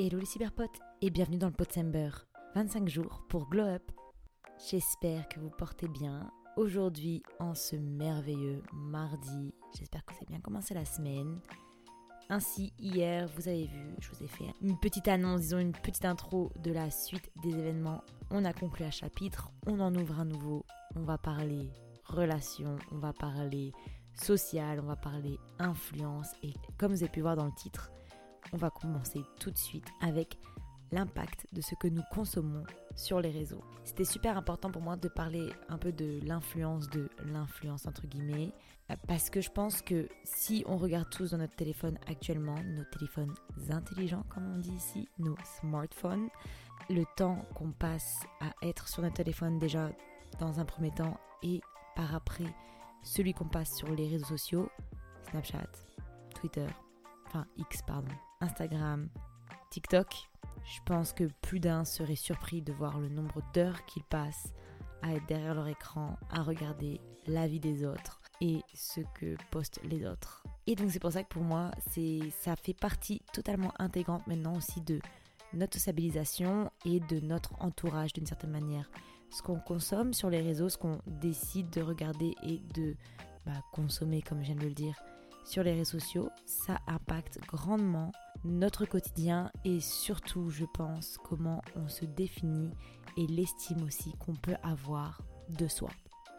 Hello les cyberpotes et bienvenue dans le Potsember. 25 jours pour Glow Up. J'espère que vous portez bien. Aujourd'hui, en ce merveilleux mardi, j'espère que vous avez bien commencé la semaine. Ainsi, hier, vous avez vu, je vous ai fait une petite annonce, disons une petite intro de la suite des événements. On a conclu un chapitre, on en ouvre un nouveau. On va parler relations, on va parler social, on va parler influence. Et comme vous avez pu voir dans le titre, on va commencer tout de suite avec l'impact de ce que nous consommons sur les réseaux. C'était super important pour moi de parler un peu de l'influence de l'influence entre guillemets parce que je pense que si on regarde tous dans notre téléphone actuellement, nos téléphones intelligents comme on dit ici, nos smartphones, le temps qu'on passe à être sur notre téléphone déjà dans un premier temps et par après celui qu'on passe sur les réseaux sociaux, Snapchat, Twitter, enfin X pardon, Instagram, TikTok, je pense que plus d'un serait surpris de voir le nombre d'heures qu'ils passent à être derrière leur écran, à regarder la vie des autres et ce que postent les autres. Et donc c'est pour ça que pour moi, ça fait partie totalement intégrante maintenant aussi de notre stabilisation et de notre entourage d'une certaine manière. Ce qu'on consomme sur les réseaux, ce qu'on décide de regarder et de bah, consommer, comme je viens de le dire, sur les réseaux sociaux, ça impacte grandement notre quotidien et surtout, je pense, comment on se définit et l'estime aussi qu'on peut avoir de soi.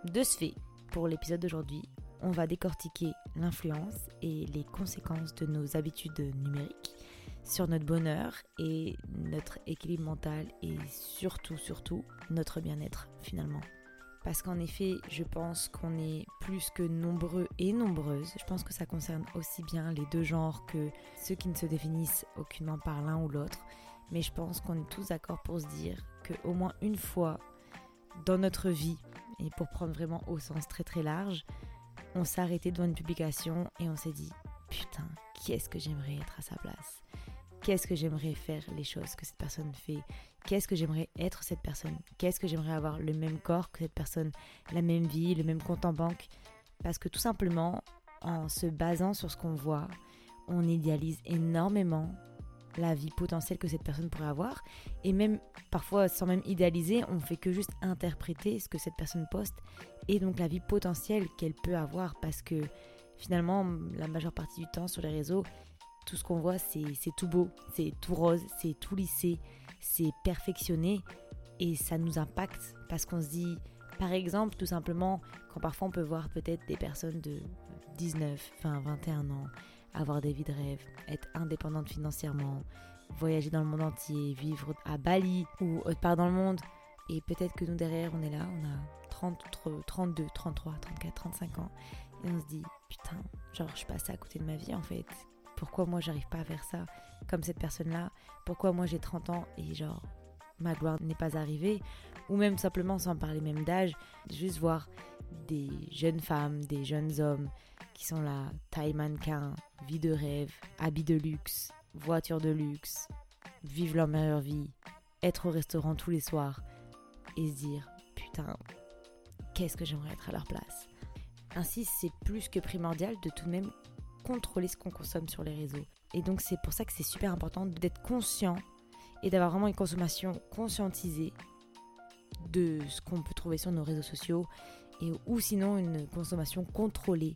De ce fait, pour l'épisode d'aujourd'hui, on va décortiquer l'influence et les conséquences de nos habitudes numériques sur notre bonheur et notre équilibre mental et surtout, surtout, notre bien-être finalement. Parce qu'en effet, je pense qu'on est plus que nombreux et nombreuses. Je pense que ça concerne aussi bien les deux genres que ceux qui ne se définissent aucunement par l'un ou l'autre. Mais je pense qu'on est tous d'accord pour se dire qu'au moins une fois dans notre vie, et pour prendre vraiment au sens très très large, on s'est arrêté devant une publication et on s'est dit putain, qui est-ce que j'aimerais être à sa place? Qu'est-ce que j'aimerais faire les choses que cette personne fait? Qu'est-ce que j'aimerais être cette personne? Qu'est-ce que j'aimerais avoir le même corps que cette personne, la même vie, le même compte en banque? Parce que tout simplement, en se basant sur ce qu'on voit, on idéalise énormément la vie potentielle que cette personne pourrait avoir. Et même parfois, sans même idéaliser, on fait que juste interpréter ce que cette personne poste et donc la vie potentielle qu'elle peut avoir. Parce que finalement, la majeure partie du temps sur les réseaux, tout ce qu'on voit, c'est tout beau, c'est tout rose, c'est tout lissé, c'est perfectionné et ça nous impacte parce qu'on se dit, par exemple, tout simplement, quand parfois on peut voir peut-être des personnes de 19, 20, 21 ans avoir des vies de rêve, être indépendante financièrement, voyager dans le monde entier, vivre à Bali ou autre part dans le monde. Et peut-être que nous derrière, on est là, on a 30, 32, 33, 34, 35 ans. Et on se dit, putain, genre je passe à côté de ma vie en fait pourquoi moi j'arrive pas à faire ça comme cette personne-là? Pourquoi moi j'ai 30 ans et genre ma gloire n'est pas arrivée? Ou même simplement sans parler même d'âge, juste voir des jeunes femmes, des jeunes hommes qui sont là, taille mannequin, vie de rêve, habits de luxe, voiture de luxe, vivre leur meilleure vie, être au restaurant tous les soirs et se dire putain, qu'est-ce que j'aimerais être à leur place? Ainsi, c'est plus que primordial de tout de même contrôler ce qu'on consomme sur les réseaux. Et donc c'est pour ça que c'est super important d'être conscient et d'avoir vraiment une consommation conscientisée de ce qu'on peut trouver sur nos réseaux sociaux et ou sinon une consommation contrôlée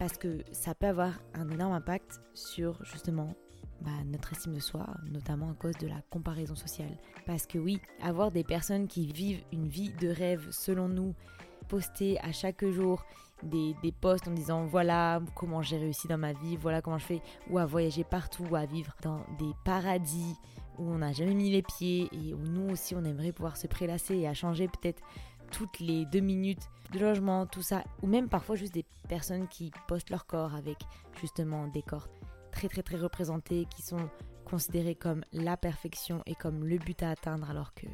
parce que ça peut avoir un énorme impact sur justement bah, notre estime de soi, notamment à cause de la comparaison sociale. Parce que oui, avoir des personnes qui vivent une vie de rêve selon nous poster à chaque jour des, des posts en disant voilà comment j'ai réussi dans ma vie, voilà comment je fais, ou à voyager partout, ou à vivre dans des paradis où on n'a jamais mis les pieds et où nous aussi on aimerait pouvoir se prélasser et à changer peut-être toutes les deux minutes de logement, tout ça, ou même parfois juste des personnes qui postent leur corps avec justement des corps très très très représentés qui sont considérés comme la perfection et comme le but à atteindre alors que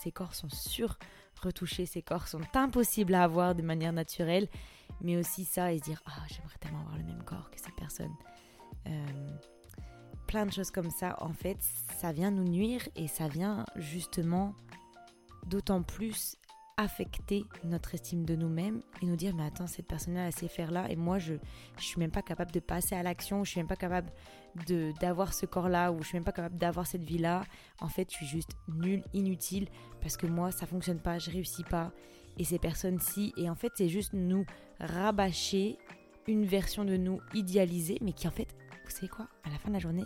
ces corps sont sur retouchés, ces corps sont impossibles à avoir de manière naturelle, mais aussi ça et se dire ah j'aimerais tellement avoir le même corps que cette personne. Euh, plein de choses comme ça, en fait, ça vient nous nuire et ça vient justement d'autant plus affecter notre estime de nous-mêmes et nous dire mais attends cette personne-là elle sait faire là et moi je je suis même pas capable de passer à l'action, je suis même pas capable de d'avoir ce corps-là ou je suis même pas capable d'avoir cette vie-là. En fait, je suis juste nulle, inutile parce que moi ça fonctionne pas, je réussis pas. Et ces personnes-ci et en fait c'est juste nous rabâcher une version de nous idéalisée mais qui en fait vous savez quoi? À la fin de la journée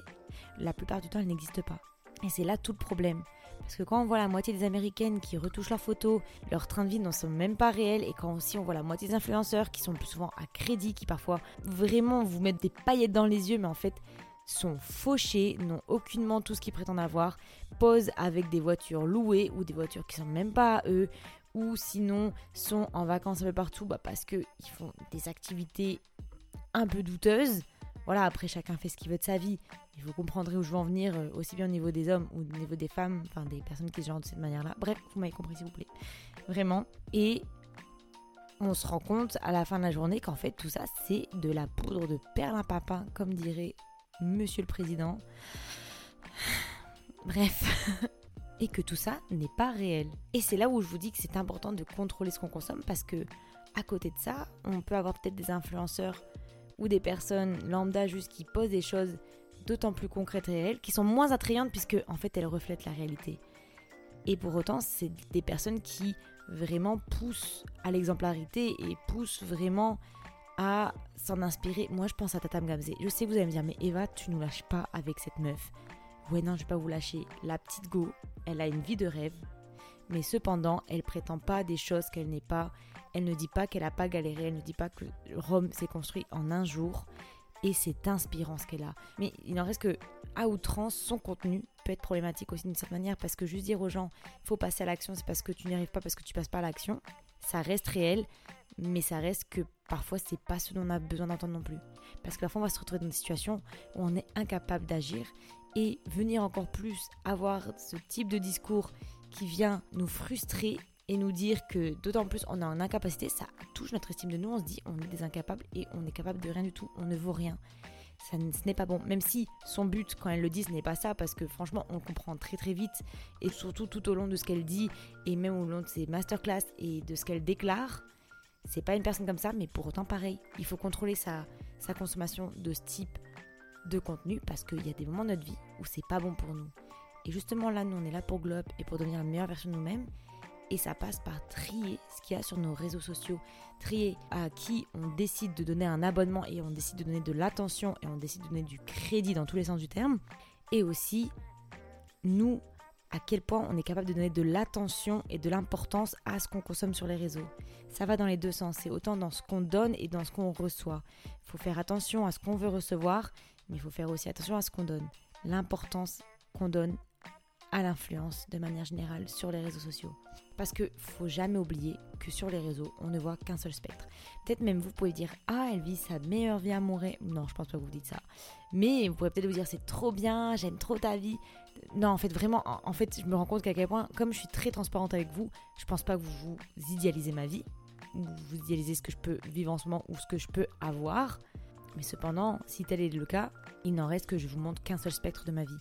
la plupart du temps elle n'existe pas. Et c'est là tout le problème parce que quand on voit la moitié des Américaines qui retouchent leurs photos, leur train de vie n'en sont même pas réels, et quand aussi on voit la moitié des influenceurs qui sont plus souvent à crédit, qui parfois vraiment vous mettent des paillettes dans les yeux, mais en fait sont fauchés, n'ont aucunement tout ce qu'ils prétendent avoir, posent avec des voitures louées ou des voitures qui sont même pas à eux, ou sinon sont en vacances un peu partout bah parce qu'ils font des activités un peu douteuses. Voilà, après chacun fait ce qu'il veut de sa vie. Et vous comprendrez où je veux en venir, euh, aussi bien au niveau des hommes ou au niveau des femmes, enfin des personnes qui se genrent de cette manière-là. Bref, vous m'avez compris s'il vous plaît. Vraiment. Et on se rend compte à la fin de la journée qu'en fait tout ça c'est de la poudre de perlimpapin, comme dirait Monsieur le Président. Bref. et que tout ça n'est pas réel. Et c'est là où je vous dis que c'est important de contrôler ce qu'on consomme parce que à côté de ça, on peut avoir peut-être des influenceurs ou des personnes lambda juste qui posent des choses d'autant plus concrètes et réelles, qui sont moins attrayantes puisque en fait elles reflètent la réalité. Et pour autant, c'est des personnes qui vraiment poussent à l'exemplarité et poussent vraiment à s'en inspirer. Moi, je pense à Tata Gamze. Je sais que vous allez me dire, mais Eva, tu nous lâches pas avec cette meuf. Ouais, non, je vais pas vous lâcher. La petite Go, elle a une vie de rêve, mais cependant, elle prétend pas des choses qu'elle n'est pas. Elle ne dit pas qu'elle a pas galéré, elle ne dit pas que Rome s'est construit en un jour. Et c'est inspirant ce qu'elle a. Mais il n'en reste que, à outrance, son contenu peut être problématique aussi d'une certaine manière, parce que juste dire aux gens, faut passer à l'action, c'est parce que tu n'y arrives pas, parce que tu passes pas à l'action, ça reste réel, mais ça reste que parfois c'est pas ce dont on a besoin d'entendre non plus. Parce que parfois on va se retrouver dans une situation où on est incapable d'agir et venir encore plus avoir ce type de discours qui vient nous frustrer et nous dire que d'autant plus on a une incapacité, ça touche notre estime de nous, on se dit on est des incapables et on est capable de rien du tout, on ne vaut rien. Ça, ce n'est pas bon. Même si son but, quand elle le dit, ce n'est pas ça, parce que franchement, on comprend très très vite, et surtout tout au long de ce qu'elle dit, et même au long de ses masterclass et de ce qu'elle déclare, c'est pas une personne comme ça, mais pour autant pareil. Il faut contrôler sa, sa consommation de ce type de contenu parce qu'il y a des moments de notre vie où c'est pas bon pour nous. Et justement là, nous on est là pour Globe et pour devenir la meilleure version de nous-mêmes. Et ça passe par trier ce qu'il y a sur nos réseaux sociaux, trier à qui on décide de donner un abonnement et on décide de donner de l'attention et on décide de donner du crédit dans tous les sens du terme. Et aussi, nous, à quel point on est capable de donner de l'attention et de l'importance à ce qu'on consomme sur les réseaux. Ça va dans les deux sens, c'est autant dans ce qu'on donne et dans ce qu'on reçoit. Il faut faire attention à ce qu'on veut recevoir mais il faut faire aussi attention à ce qu'on donne. L'importance qu'on donne à l'influence de manière générale sur les réseaux sociaux. Parce que faut jamais oublier que sur les réseaux, on ne voit qu'un seul spectre. Peut-être même vous pouvez dire Ah, elle vit sa meilleure vie à Montréal. Non, je pense pas que vous dites ça. Mais vous pouvez peut-être vous dire C'est trop bien, j'aime trop ta vie. Non, en fait, vraiment, en fait, je me rends compte qu'à quel point, comme je suis très transparente avec vous, je pense pas que vous vous idéalisez ma vie, ou vous idéalisez ce que je peux vivre en ce moment, ou ce que je peux avoir. Mais cependant, si tel est le cas, il n'en reste que je vous montre qu'un seul spectre de ma vie.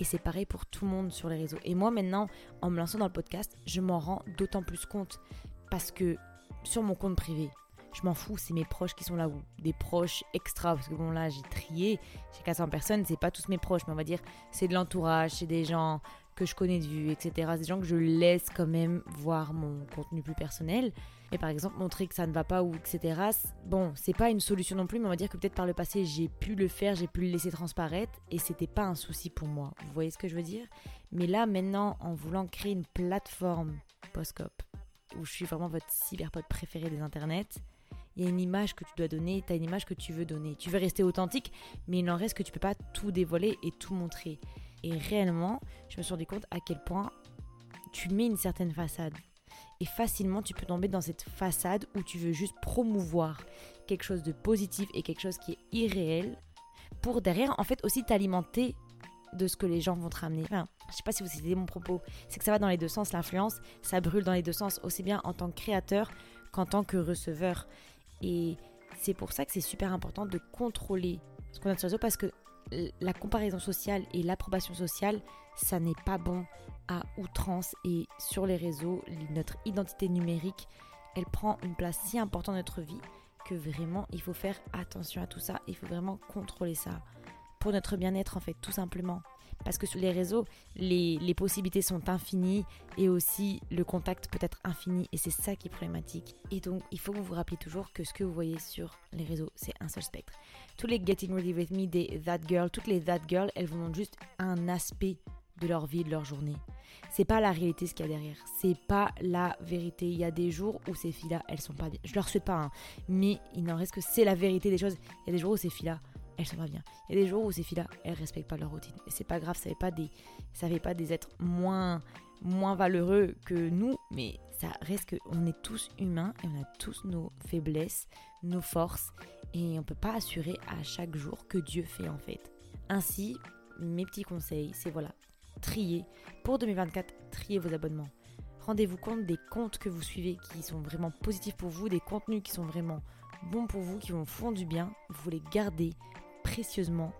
Et c'est pareil pour tout le monde sur les réseaux. Et moi maintenant, en me lançant dans le podcast, je m'en rends d'autant plus compte. Parce que sur mon compte privé, je m'en fous, c'est mes proches qui sont là ou des proches extra. Parce que bon là, j'ai trié, j'ai 400 personnes, c'est pas tous mes proches, mais on va dire c'est de l'entourage, c'est des gens que je connais de vue, etc. C'est des gens que je laisse quand même voir mon contenu plus personnel. Et par exemple, montrer que ça ne va pas ou etc. Bon, c'est pas une solution non plus, mais on va dire que peut-être par le passé, j'ai pu le faire, j'ai pu le laisser transparaître et c'était pas un souci pour moi. Vous voyez ce que je veux dire? Mais là, maintenant, en voulant créer une plateforme Postcop, où je suis vraiment votre cyberpote préféré des internets, il y a une image que tu dois donner, tu as une image que tu veux donner. Tu veux rester authentique, mais il en reste que tu peux pas tout dévoiler et tout montrer. Et réellement, je me suis rendu compte à quel point tu mets une certaine façade. Et facilement, tu peux tomber dans cette façade où tu veux juste promouvoir quelque chose de positif et quelque chose qui est irréel pour derrière, en fait, aussi t'alimenter de ce que les gens vont te ramener. Enfin, je sais pas si vous saisissez mon propos, c'est que ça va dans les deux sens. L'influence, ça brûle dans les deux sens, aussi bien en tant que créateur qu'en tant que receveur. Et c'est pour ça que c'est super important de contrôler ce qu'on a sur les réseaux parce que la comparaison sociale et l'approbation sociale, ça n'est pas bon à outrance et sur les réseaux, notre identité numérique, elle prend une place si importante dans notre vie que vraiment il faut faire attention à tout ça, il faut vraiment contrôler ça pour notre bien-être en fait, tout simplement. Parce que sur les réseaux, les, les, possibilités sont infinies et aussi le contact peut être infini et c'est ça qui est problématique. Et donc il faut que vous vous rappeliez toujours que ce que vous voyez sur les réseaux, c'est un seul spectre. Tous les Getting Ready With Me, des That Girl, toutes les That Girl, elles vous montrent juste un aspect de leur vie, de leur journée. C'est pas la réalité ce qu'il y a derrière. C'est pas la vérité. Il y a des jours où ces filles-là, elles sont pas bien. Je leur souhaite pas, hein, mais il n'en reste que c'est la vérité des choses. Il y a des jours où ces filles-là, elles sont pas bien. Il y a des jours où ces filles-là, elles respectent pas leur routine. Et c'est pas grave, ça fait pas des, ça fait pas des êtres moins, moins valeureux que nous, mais ça reste qu'on est tous humains et on a tous nos faiblesses, nos forces, et on peut pas assurer à chaque jour que Dieu fait en fait. Ainsi, mes petits conseils, c'est voilà, trier. Pour 2024, trier vos abonnements. Rendez-vous compte des comptes que vous suivez qui sont vraiment positifs pour vous, des contenus qui sont vraiment bons pour vous, qui vous font du bien. Vous les gardez précieusement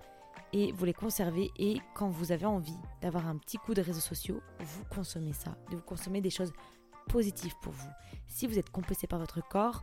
et vous les conservez. Et quand vous avez envie d'avoir un petit coup de réseaux sociaux, vous consommez ça. De vous consommer des choses positives pour vous. Si vous êtes compensé par votre corps,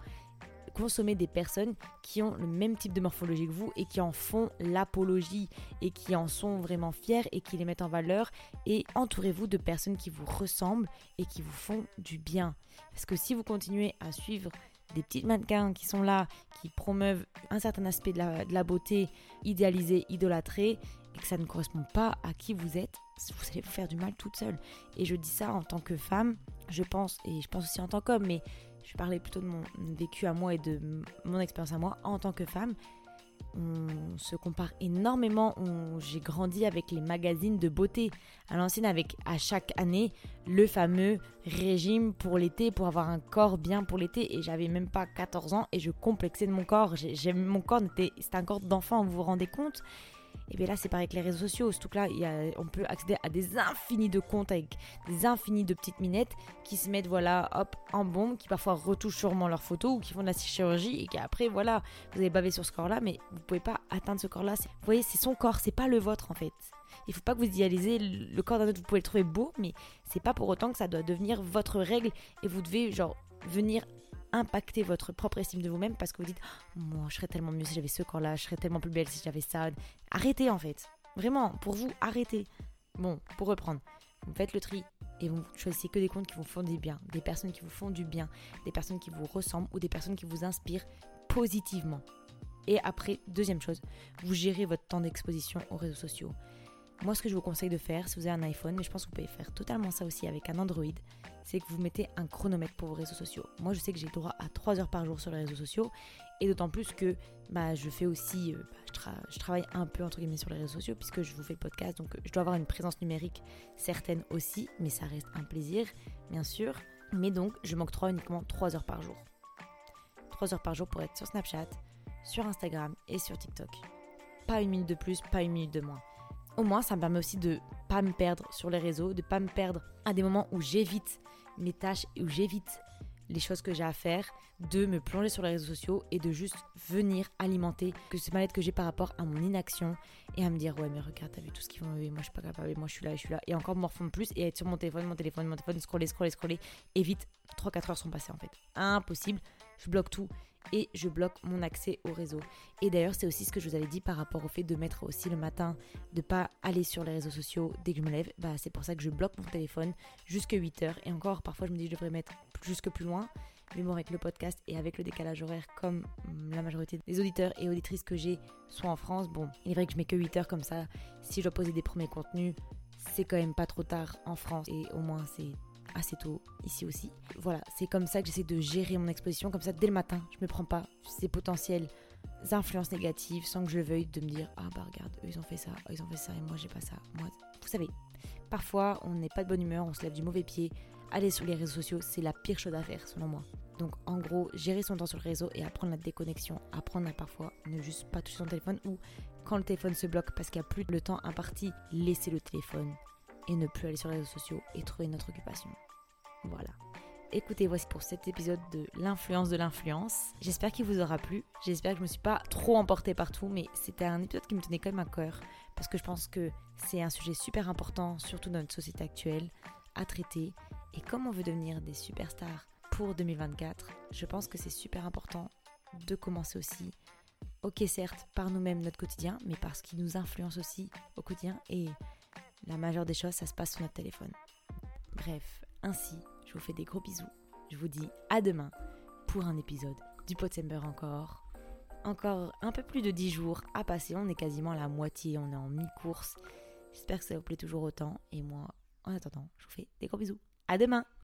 consommer des personnes qui ont le même type de morphologie que vous et qui en font l'apologie et qui en sont vraiment fiers et qui les mettent en valeur et entourez-vous de personnes qui vous ressemblent et qui vous font du bien. Parce que si vous continuez à suivre des petites mannequins qui sont là, qui promeuvent un certain aspect de la, de la beauté idéalisée, idolâtrée, et que ça ne correspond pas à qui vous êtes, vous allez vous faire du mal toute seule. Et je dis ça en tant que femme, je pense, et je pense aussi en tant qu'homme, mais je parlais plutôt de mon vécu à moi et de mon expérience à moi en tant que femme. On se compare énormément. J'ai grandi avec les magazines de beauté à l'ancienne, avec à chaque année le fameux régime pour l'été, pour avoir un corps bien pour l'été. Et j'avais même pas 14 ans et je complexais de mon corps. Mon corps, c'était un corps d'enfant, vous vous rendez compte? Et bien là, c'est pareil avec les réseaux sociaux. Surtout que là, on peut accéder à des infinis de comptes avec des infinis de petites minettes qui se mettent, voilà, hop, en bombe, qui parfois retouchent sûrement leurs photos ou qui font de la chirurgie et qui après, voilà, vous avez bavé sur ce corps-là, mais vous pouvez pas atteindre ce corps-là. Vous voyez, c'est son corps, c'est pas le vôtre en fait. Il faut pas que vous idéalisez le corps d'un autre. Vous pouvez le trouver beau, mais c'est pas pour autant que ça doit devenir votre règle et vous devez, genre, venir impacter votre propre estime de vous-même parce que vous dites moi je serais tellement mieux si j'avais ce corps là je serais tellement plus belle si j'avais ça arrêtez en fait. Vraiment pour vous arrêtez. Bon pour reprendre vous faites le tri et vous choisissez que des comptes qui vous font du bien des personnes qui vous font du bien des personnes qui vous ressemblent ou des personnes qui vous inspirent positivement. Et après deuxième chose vous gérez votre temps d'exposition aux réseaux sociaux moi, ce que je vous conseille de faire, si vous avez un iPhone, mais je pense que vous pouvez faire totalement ça aussi avec un Android, c'est que vous mettez un chronomètre pour vos réseaux sociaux. Moi, je sais que j'ai droit à 3 heures par jour sur les réseaux sociaux, et d'autant plus que bah, je fais aussi, euh, bah, je, travaille un peu entre guillemets sur les réseaux sociaux, puisque je vous fais le podcast, donc euh, je dois avoir une présence numérique certaine aussi, mais ça reste un plaisir, bien sûr. Mais donc, je m'octroie uniquement 3 heures par jour. 3 heures par jour pour être sur Snapchat, sur Instagram et sur TikTok. Pas une minute de plus, pas une minute de moins au moins ça me permet aussi de pas me perdre sur les réseaux, de pas me perdre à des moments où j'évite mes tâches et où j'évite les choses que j'ai à faire, de me plonger sur les réseaux sociaux et de juste venir alimenter que ce mal-être que j'ai par rapport à mon inaction et à me dire ouais mais regarde t'as vu tout ce qu'ils vont moi je suis pas capable, moi je suis là, je suis là et encore morfondre plus et être sur mon téléphone, mon téléphone, mon téléphone, scroller, scroller, scroller et vite 3-4 heures sont passées en fait. Impossible, je bloque tout et je bloque mon accès au réseau. Et d'ailleurs, c'est aussi ce que je vous avais dit par rapport au fait de mettre aussi le matin, de pas aller sur les réseaux sociaux dès que je me lève. Bah, c'est pour ça que je bloque mon téléphone jusque 8 heures. Et encore, parfois, je me dis que je devrais mettre jusque plus loin. Mais bon, avec le podcast et avec le décalage horaire, comme la majorité des auditeurs et auditrices que j'ai sont en France, bon, il est vrai que je mets que 8 heures comme ça. Si je dois poser des premiers contenus, c'est quand même pas trop tard en France et au moins c'est assez tôt ici aussi. Voilà, c'est comme ça que j'essaie de gérer mon exposition, comme ça dès le matin, je me prends pas ces potentielles influences négatives sans que je veuille de me dire ah bah regarde, eux ils ont fait ça, ils ont fait ça et moi j'ai pas ça. Moi, vous savez, parfois on n'est pas de bonne humeur, on se lève du mauvais pied. Aller sur les réseaux sociaux, c'est la pire chose à faire selon moi. Donc en gros, gérer son temps sur le réseau et apprendre la déconnexion, apprendre à parfois ne juste pas toucher son téléphone ou quand le téléphone se bloque parce qu'il n'y a plus le temps imparti, laisser le téléphone et ne plus aller sur les réseaux sociaux et trouver notre occupation. Voilà. écouté. Voici pour cet épisode de l'influence de l'influence. J'espère qu'il vous aura plu. J'espère que je me suis pas trop emportée partout, mais c'était un épisode qui me tenait quand même à cœur parce que je pense que c'est un sujet super important, surtout dans notre société actuelle, à traiter. Et comme on veut devenir des superstars pour 2024, je pense que c'est super important de commencer aussi ok certes par nous-mêmes notre quotidien, mais parce qu'il nous influence aussi au quotidien et la majeure des choses, ça se passe sur notre téléphone. Bref, ainsi, je vous fais des gros bisous. Je vous dis à demain pour un épisode du Potsember encore. Encore un peu plus de 10 jours à passer, on est quasiment à la moitié, on est en mi-course. J'espère que ça vous plaît toujours autant et moi, en attendant, je vous fais des gros bisous. À demain